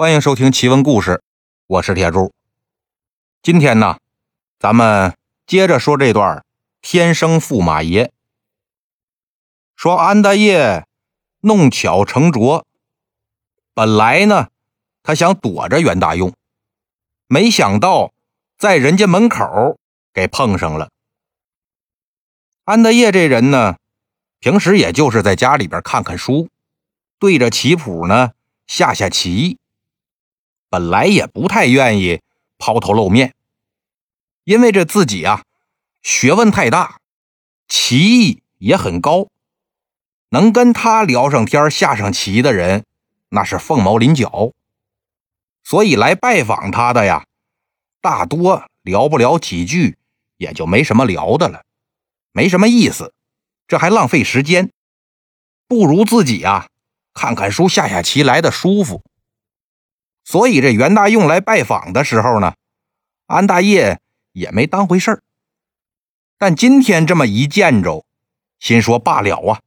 欢迎收听奇闻故事，我是铁柱。今天呢，咱们接着说这段天生驸马爷。说安大业弄巧成拙，本来呢，他想躲着袁大用，没想到在人家门口给碰上了。安大业这人呢，平时也就是在家里边看看书，对着棋谱呢下下棋。本来也不太愿意抛头露面，因为这自己啊学问太大，棋艺也很高，能跟他聊上天下上棋的人那是凤毛麟角，所以来拜访他的呀，大多聊不了几句也就没什么聊的了，没什么意思，这还浪费时间，不如自己啊看看书下下棋来的舒服。所以这袁大用来拜访的时候呢，安大业也没当回事儿。但今天这么一见着，心说罢了啊，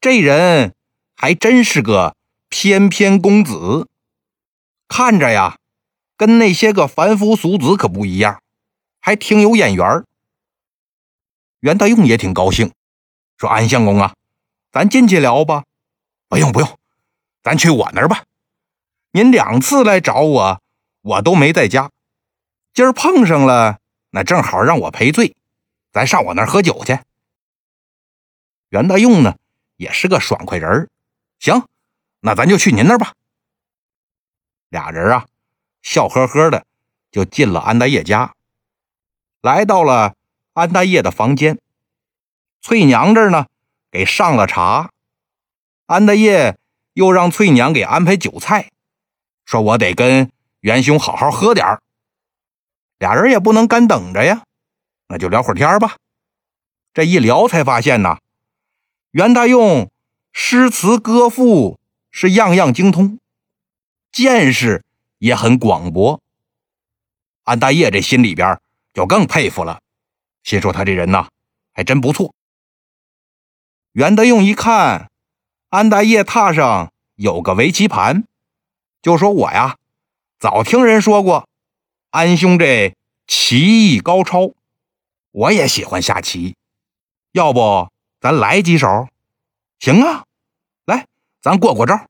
这人还真是个翩翩公子，看着呀，跟那些个凡夫俗子可不一样，还挺有眼缘袁大用也挺高兴，说：“安相公啊，咱进去聊吧。”“不用不用，咱去我那儿吧。”您两次来找我，我都没在家。今儿碰上了，那正好让我赔罪。咱上我那儿喝酒去。袁大用呢，也是个爽快人儿。行，那咱就去您那儿吧。俩人啊，笑呵呵的就进了安大业家，来到了安大业的房间。翠娘这儿呢，给上了茶。安大业又让翠娘给安排酒菜。说：“我得跟元兄好好喝点儿，俩人也不能干等着呀，那就聊会儿天吧。这一聊才发现呐，袁大用诗词歌赋是样样精通，见识也很广博。安大业这心里边就更佩服了，心说他这人呐还真不错。袁大用一看，安大业榻上有个围棋盘。”就说我呀，早听人说过，安兄这棋艺高超，我也喜欢下棋，要不咱来几手？行啊，来，咱过过招。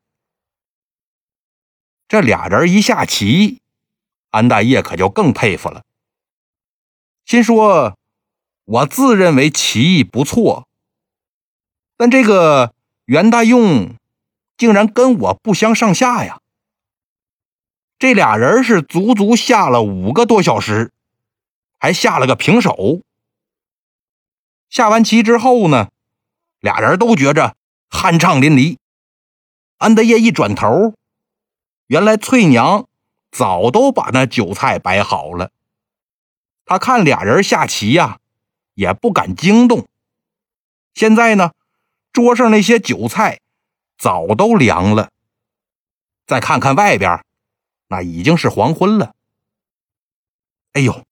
这俩人一下棋，安大业可就更佩服了，心说：我自认为棋艺不错，但这个袁大用竟然跟我不相上下呀。这俩人是足足下了五个多小时，还下了个平手。下完棋之后呢，俩人都觉着酣畅淋漓。安德业一转头，原来翠娘早都把那酒菜摆好了。他看俩人下棋呀，也不敢惊动。现在呢，桌上那些酒菜早都凉了。再看看外边。那已经是黄昏了。哎呦，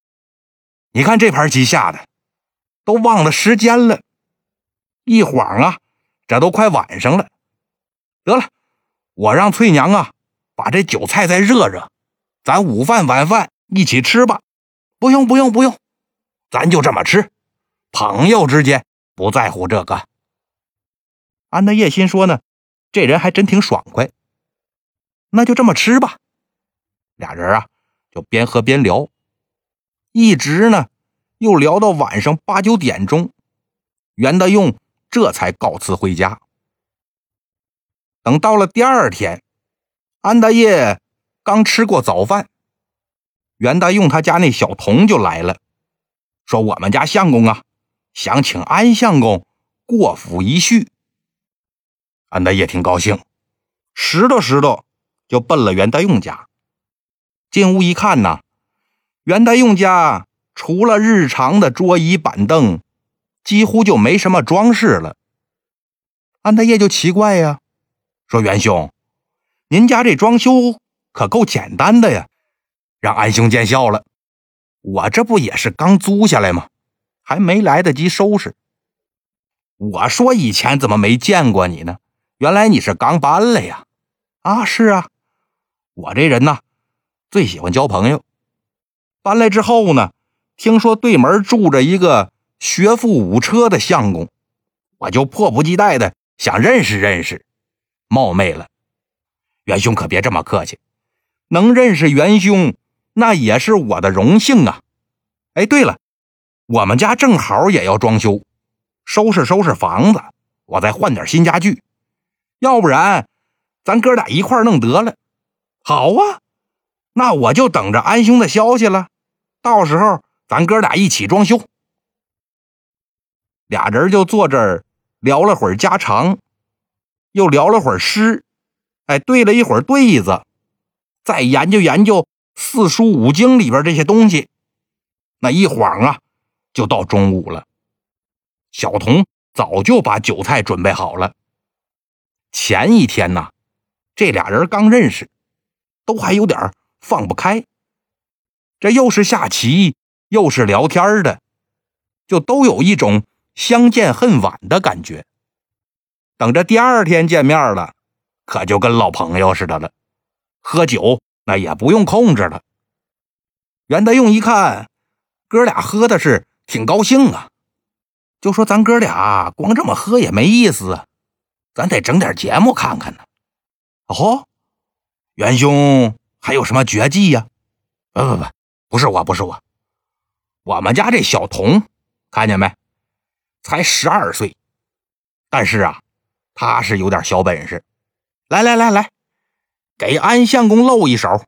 你看这盘棋下的，都忘了时间了。一晃啊，这都快晚上了。得了，我让翠娘啊，把这酒菜再热热，咱午饭晚饭一起吃吧。不用不用不用，咱就这么吃。朋友之间不在乎这个。安德叶心说呢，这人还真挺爽快。那就这么吃吧。俩人啊，就边喝边聊，一直呢，又聊到晚上八九点钟，袁大用这才告辞回家。等到了第二天，安大业刚吃过早饭，袁大用他家那小童就来了，说我们家相公啊，想请安相公过府一叙。安大业挺高兴，拾掇拾掇就奔了袁大用家。进屋一看呐，袁大用家除了日常的桌椅板凳，几乎就没什么装饰了。安大业就奇怪呀，说：“袁兄，您家这装修可够简单的呀。”让安兄见笑了，我这不也是刚租下来吗？还没来得及收拾。我说以前怎么没见过你呢？原来你是刚搬来呀？啊，是啊。我这人呢，最喜欢交朋友。搬来之后呢，听说对门住着一个学富五车的相公，我就迫不及待的想认识认识。冒昧了，元兄可别这么客气，能认识元兄，那也是我的荣幸啊。哎，对了，我们家正好也要装修，收拾收拾房子，我再换点新家具，要不然咱哥俩一块弄得了。好啊，那我就等着安兄的消息了。到时候咱哥俩一起装修。俩人就坐这儿聊了会儿家常，又聊了会儿诗，哎，对了一会儿对子，再研究研究四书五经里边这些东西。那一晃啊，就到中午了。小童早就把酒菜准备好了。前一天呢，这俩人刚认识。都还有点放不开，这又是下棋又是聊天的，就都有一种相见恨晚的感觉。等着第二天见面了，可就跟老朋友似的了。喝酒那也不用控制了。袁德用一看，哥俩喝的是挺高兴啊，就说：“咱哥俩光这么喝也没意思，咱得整点节目看看呢。”哦。袁兄还有什么绝技呀？不不不，不是我，不是我。我们家这小童，看见没？才十二岁，但是啊，他是有点小本事。来来来来，给安相公露一手。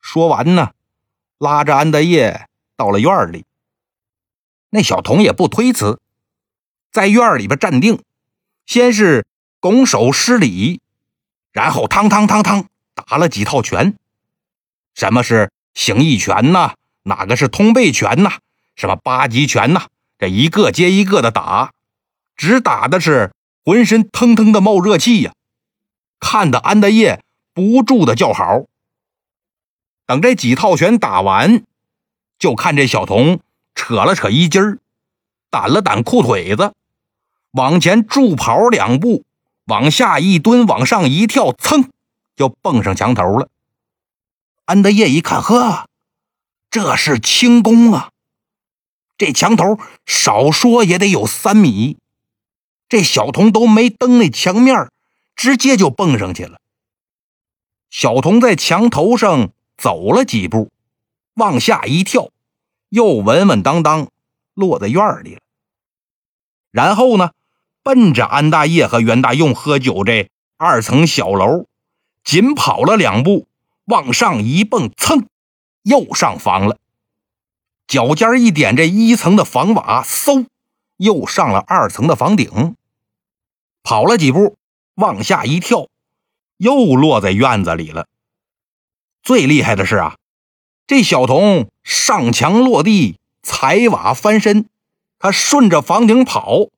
说完呢，拉着安德业到了院里。那小童也不推辞，在院里边站定，先是拱手施礼。然后，汤汤汤汤打了几套拳。什么是形意拳呢？哪个是通背拳呢？什么八极拳呢？这一个接一个的打，只打的是浑身腾腾的冒热气呀！看得安德业不住的叫好。等这几套拳打完，就看这小童扯了扯衣襟儿，掸了掸裤腿子，往前助跑两步。往下一蹲，往上一跳，噌，就蹦上墙头了。安德业一看，呵，这是轻功啊！这墙头少说也得有三米，这小童都没蹬那墙面，直接就蹦上去了。小童在墙头上走了几步，往下一跳，又稳稳当当落在院里了。然后呢？奔着安大业和袁大用喝酒这二层小楼，紧跑了两步，往上一蹦，噌，又上房了。脚尖一点，这一层的房瓦，嗖，又上了二层的房顶。跑了几步，往下一跳，又落在院子里了。最厉害的是啊，这小童上墙落地，踩瓦翻身，他顺着房顶跑。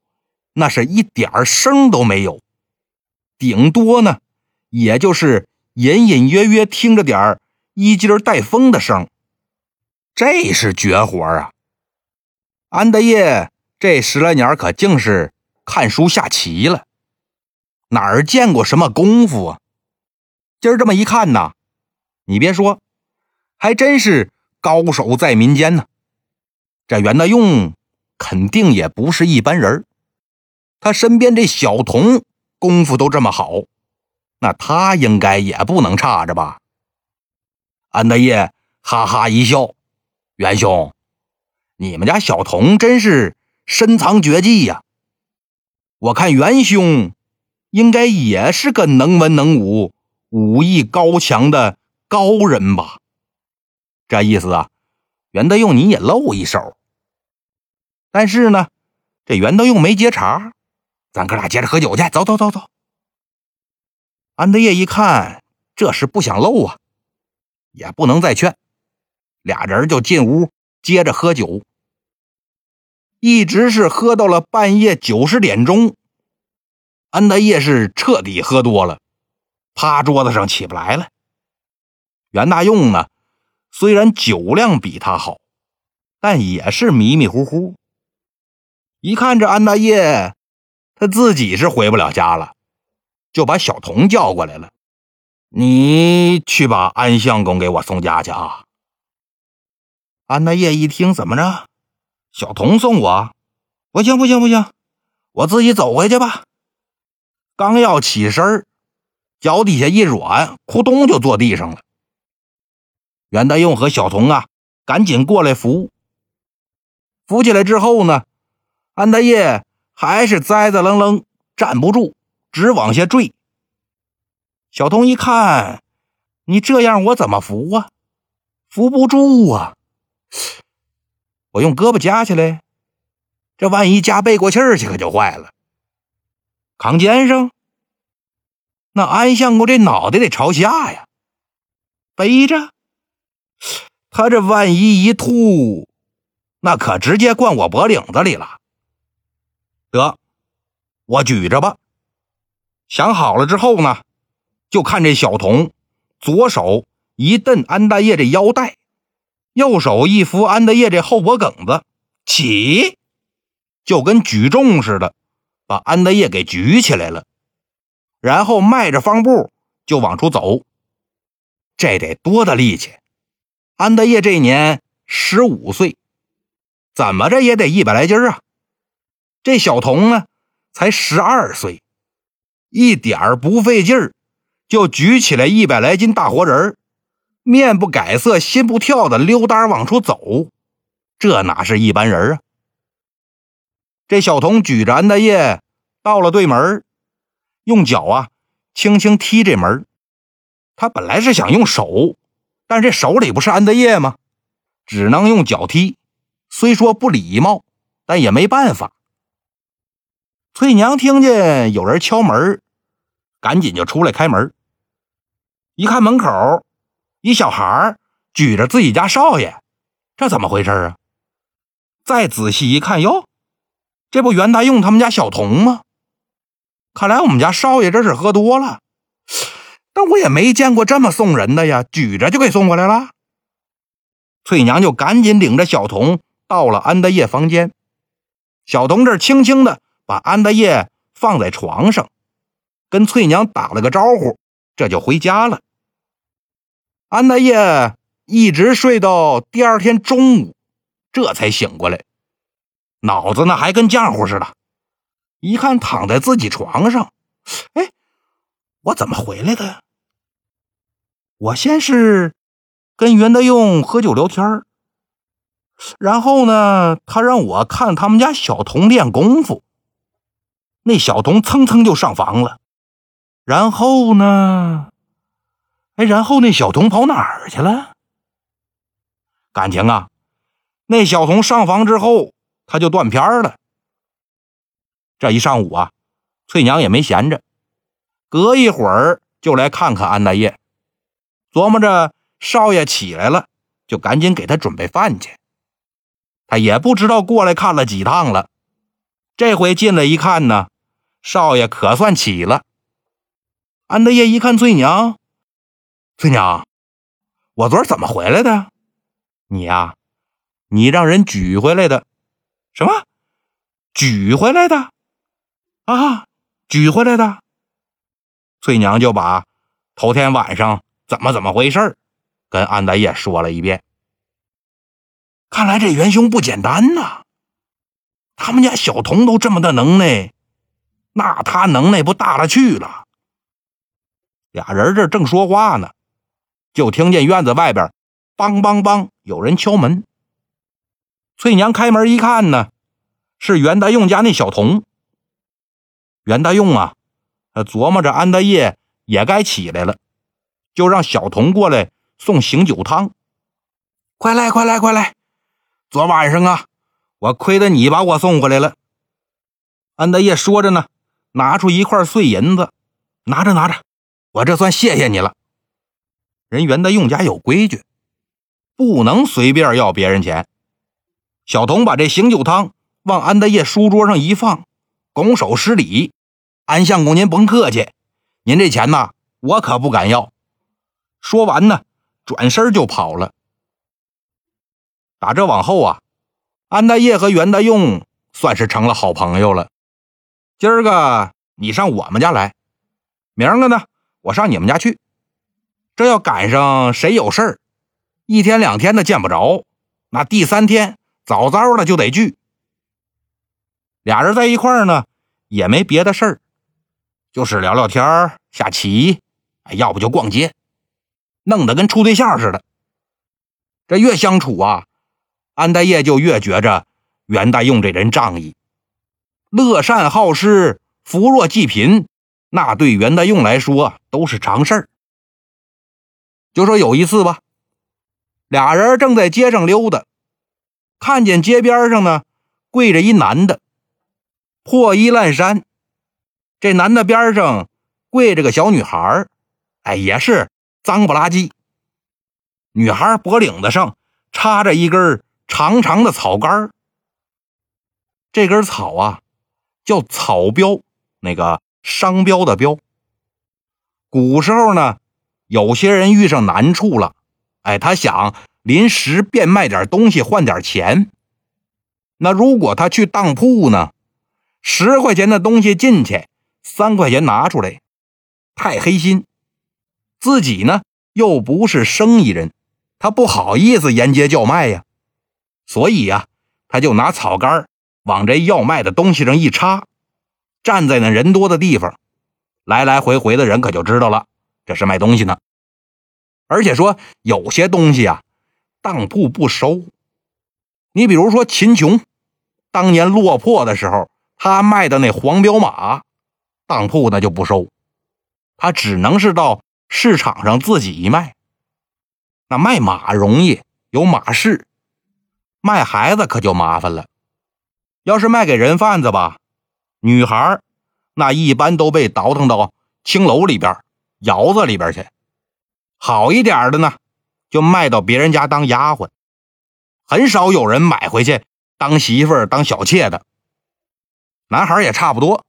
那是一点声都没有，顶多呢，也就是隐隐约约听着点儿衣襟带风的声。这是绝活啊！安德业这十来年可净是看书下棋了，哪儿见过什么功夫啊？今儿这么一看呐，你别说，还真是高手在民间呢。这袁大用肯定也不是一般人他身边这小童功夫都这么好，那他应该也不能差着吧？安德业哈哈一笑：“元兄，你们家小童真是深藏绝技呀！我看元兄应该也是个能文能武、武艺高强的高人吧？这意思啊，袁德用你也露一手。但是呢，这袁德用没接茬。”咱哥俩接着喝酒去，走走走走。安德业一看，这是不想漏啊，也不能再劝，俩人就进屋接着喝酒，一直是喝到了半夜九十点钟。安德业是彻底喝多了，趴桌子上起不来了。袁大用呢，虽然酒量比他好，但也是迷迷糊糊。一看这安大业。他自己是回不了家了，就把小童叫过来了。你去把安相公给我送家去啊。”安大业一听，怎么着？小童送我？不行不行不行，我自己走回去吧。刚要起身脚底下一软，扑通就坐地上了。袁大用和小童啊，赶紧过来扶。扶起来之后呢，安大业还是栽栽愣愣，站不住，直往下坠。小童一看，你这样我怎么扶啊？扶不住啊！我用胳膊夹起来，这万一夹背过气儿去，可就坏了。扛肩上，那安相公这脑袋得朝下呀，背着。他这万一一吐，那可直接灌我脖领子里了。得，我举着吧。想好了之后呢，就看这小童左手一蹬安大爷这腰带。右手一扶安德业这后脖梗子，起，就跟举重似的，把安德业给举起来了，然后迈着方步就往出走。这得多大力气？安德业这年十五岁，怎么着也得一百来斤啊。这小童呢，才十二岁，一点不费劲儿，就举起来一百来斤大活人。面不改色心不跳的溜达往出走，这哪是一般人啊？这小童举着安大业到了对门，用脚啊轻轻踢这门。他本来是想用手，但这手里不是安大业吗？只能用脚踢。虽说不礼貌，但也没办法。翠娘听见有人敲门，赶紧就出来开门。一看门口。一小孩举着自己家少爷，这怎么回事啊？再仔细一看，哟，这不袁大用他们家小童吗？看来我们家少爷这是喝多了，但我也没见过这么送人的呀，举着就给送过来了。翠娘就赶紧领着小童到了安德业房间，小童这轻轻的把安德业放在床上，跟翠娘打了个招呼，这就回家了。安大爷一直睡到第二天中午，这才醒过来，脑子呢还跟浆糊似的。一看躺在自己床上，哎，我怎么回来的？我先是跟袁德用喝酒聊天然后呢，他让我看他们家小童练功夫。那小童蹭蹭就上房了，然后呢？哎，然后那小童跑哪儿去了？感情啊，那小童上房之后，他就断片了。这一上午啊，翠娘也没闲着，隔一会儿就来看看安大爷，琢磨着少爷起来了，就赶紧给他准备饭去。他也不知道过来看了几趟了，这回进来一看呢，少爷可算起了。安大爷一看翠娘。翠娘，我昨儿怎么回来的？你呀，你让人举回来的。什么？举回来的？啊，举回来的。翠娘就把头天晚上怎么怎么回事跟安大爷说了一遍。看来这元凶不简单呐！他们家小童都这么的能耐，那他能耐不大了去了。俩人这正说话呢。就听见院子外边，梆梆梆，有人敲门。翠娘开门一看呢，是袁大用家那小童。袁大用啊，琢磨着安大业也该起来了，就让小童过来送醒酒汤。快来，快来，快来！昨晚上啊，我亏得你把我送回来了。安大业说着呢，拿出一块碎银子，拿着拿着，我这算谢谢你了。人袁大用家有规矩，不能随便要别人钱。小童把这醒酒汤往安大业书桌上一放，拱手施礼：“安相公，您甭客气，您这钱呐，我可不敢要。”说完呢，转身就跑了。打这往后啊，安大业和袁大用算是成了好朋友了。今儿个你上我们家来，明儿个呢，我上你们家去。这要赶上谁有事儿，一天两天的见不着，那第三天早早的就得聚。俩人在一块儿呢，也没别的事儿，就是聊聊天、下棋，要不就逛街，弄得跟处对象似的。这越相处啊，安大业就越觉着袁大用这人仗义，乐善好施，扶弱济贫，那对袁大用来说都是常事儿。就说有一次吧，俩人正在街上溜达，看见街边上呢跪着一男的，破衣烂衫。这男的边上跪着个小女孩哎，也是脏不拉几。女孩脖领子上插着一根长长的草杆这根草啊叫草标，那个商标的标。古时候呢。有些人遇上难处了，哎，他想临时变卖点东西换点钱。那如果他去当铺呢？十块钱的东西进去，三块钱拿出来，太黑心。自己呢又不是生意人，他不好意思沿街叫卖呀。所以呀，他就拿草杆往这要卖的东西上一插，站在那人多的地方，来来回回的人可就知道了。这是卖东西呢，而且说有些东西啊，当铺不收。你比如说秦琼，当年落魄的时候，他卖的那黄骠马，当铺那就不收，他只能是到市场上自己一卖。那卖马容易，有马市；卖孩子可就麻烦了。要是卖给人贩子吧，女孩那一般都被倒腾到青楼里边。窑子里边去，好一点的呢，就卖到别人家当丫鬟，很少有人买回去当媳妇儿、当小妾的。男孩也差不多，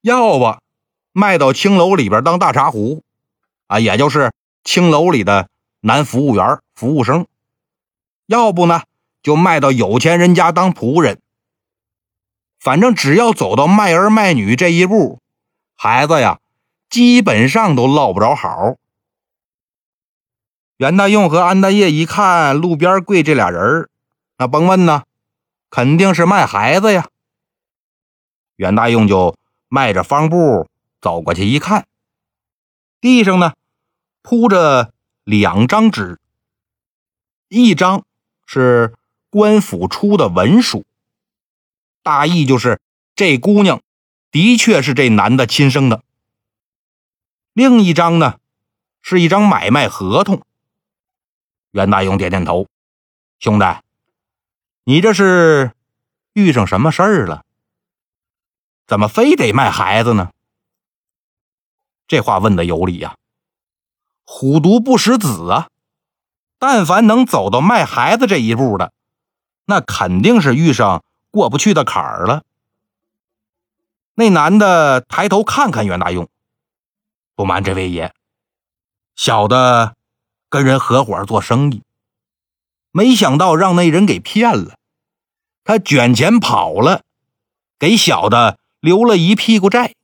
要不卖到青楼里边当大茶壶，啊，也就是青楼里的男服务员、服务生；要不呢，就卖到有钱人家当仆人。反正只要走到卖儿卖女这一步，孩子呀。基本上都落不着好。袁大用和安大业一看路边跪这俩人那甭问呢，肯定是卖孩子呀。袁大用就迈着方步走过去一看，地上呢铺着两张纸，一张是官府出的文书，大意就是这姑娘的确是这男的亲生的。另一张呢，是一张买卖合同。袁大勇点点头：“兄弟，你这是遇上什么事儿了？怎么非得卖孩子呢？”这话问的有理呀。虎毒不食子啊！但凡能走到卖孩子这一步的，那肯定是遇上过不去的坎儿了。那男的抬头看看袁大用。不瞒这位爷，小的跟人合伙做生意，没想到让那人给骗了，他卷钱跑了，给小的留了一屁股债。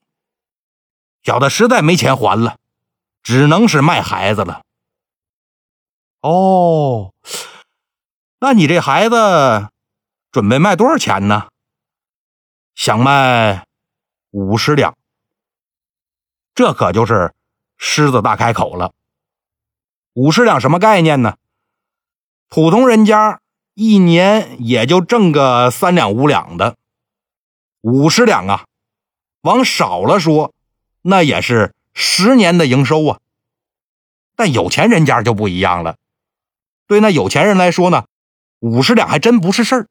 小的实在没钱还了，只能是卖孩子了。哦，那你这孩子准备卖多少钱呢？想卖五十两。这可就是狮子大开口了。五十两什么概念呢？普通人家一年也就挣个三两五两的，五十两啊，往少了说，那也是十年的营收啊。但有钱人家就不一样了，对那有钱人来说呢，五十两还真不是事儿。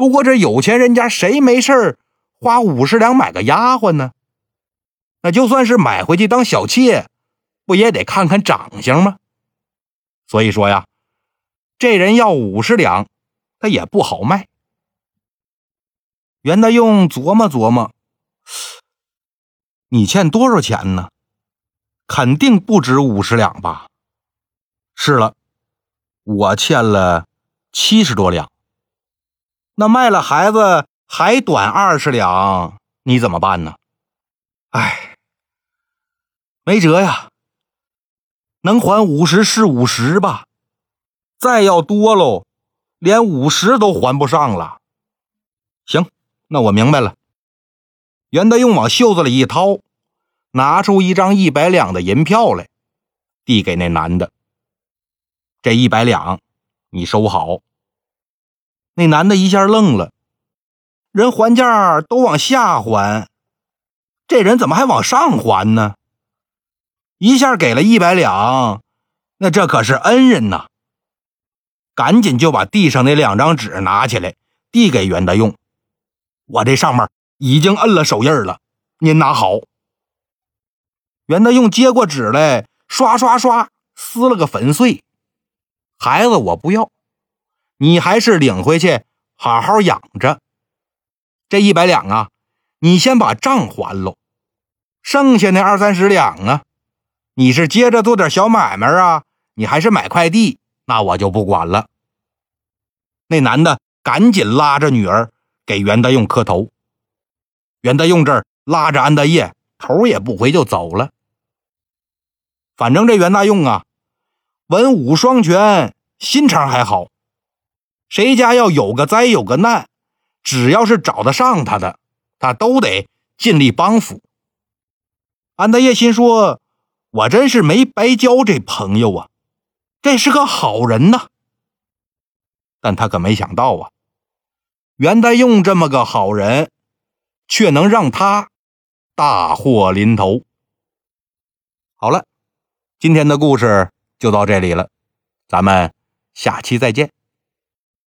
不过这有钱人家谁没事花五十两买个丫鬟呢？那就算是买回去当小妾，不也得看看长相吗？所以说呀，这人要五十两，他也不好卖。袁大用琢磨琢磨，你欠多少钱呢？肯定不止五十两吧？是了，我欠了七十多两。那卖了孩子还短二十两，你怎么办呢？哎。没辙呀，能还五十是五十吧，再要多喽，连五十都还不上了。行，那我明白了。袁德用往袖子里一掏，拿出一张一百两的银票来，递给那男的。这一百两，你收好。那男的一下愣了，人还价都往下还，这人怎么还往上还呢？一下给了一百两，那这可是恩人呐！赶紧就把地上那两张纸拿起来，递给袁德用。我这上面已经摁了手印了，您拿好。袁德用接过纸来，刷刷刷撕了个粉碎。孩子，我不要，你还是领回去好好养着。这一百两啊，你先把账还喽，剩下那二三十两啊，你是接着做点小买卖啊，你还是买块地，那我就不管了。那男的赶紧拉着女儿给袁德用磕头。袁德用这儿拉着安德业，头也不回就走了。反正这袁大用啊。文武双全，心肠还好。谁家要有个灾有个难，只要是找得上他的，他都得尽力帮扶。安德业心说：“我真是没白交这朋友啊，这是个好人呐。”但他可没想到啊，袁代用这么个好人，却能让他大祸临头。好了，今天的故事。就到这里了，咱们下期再见。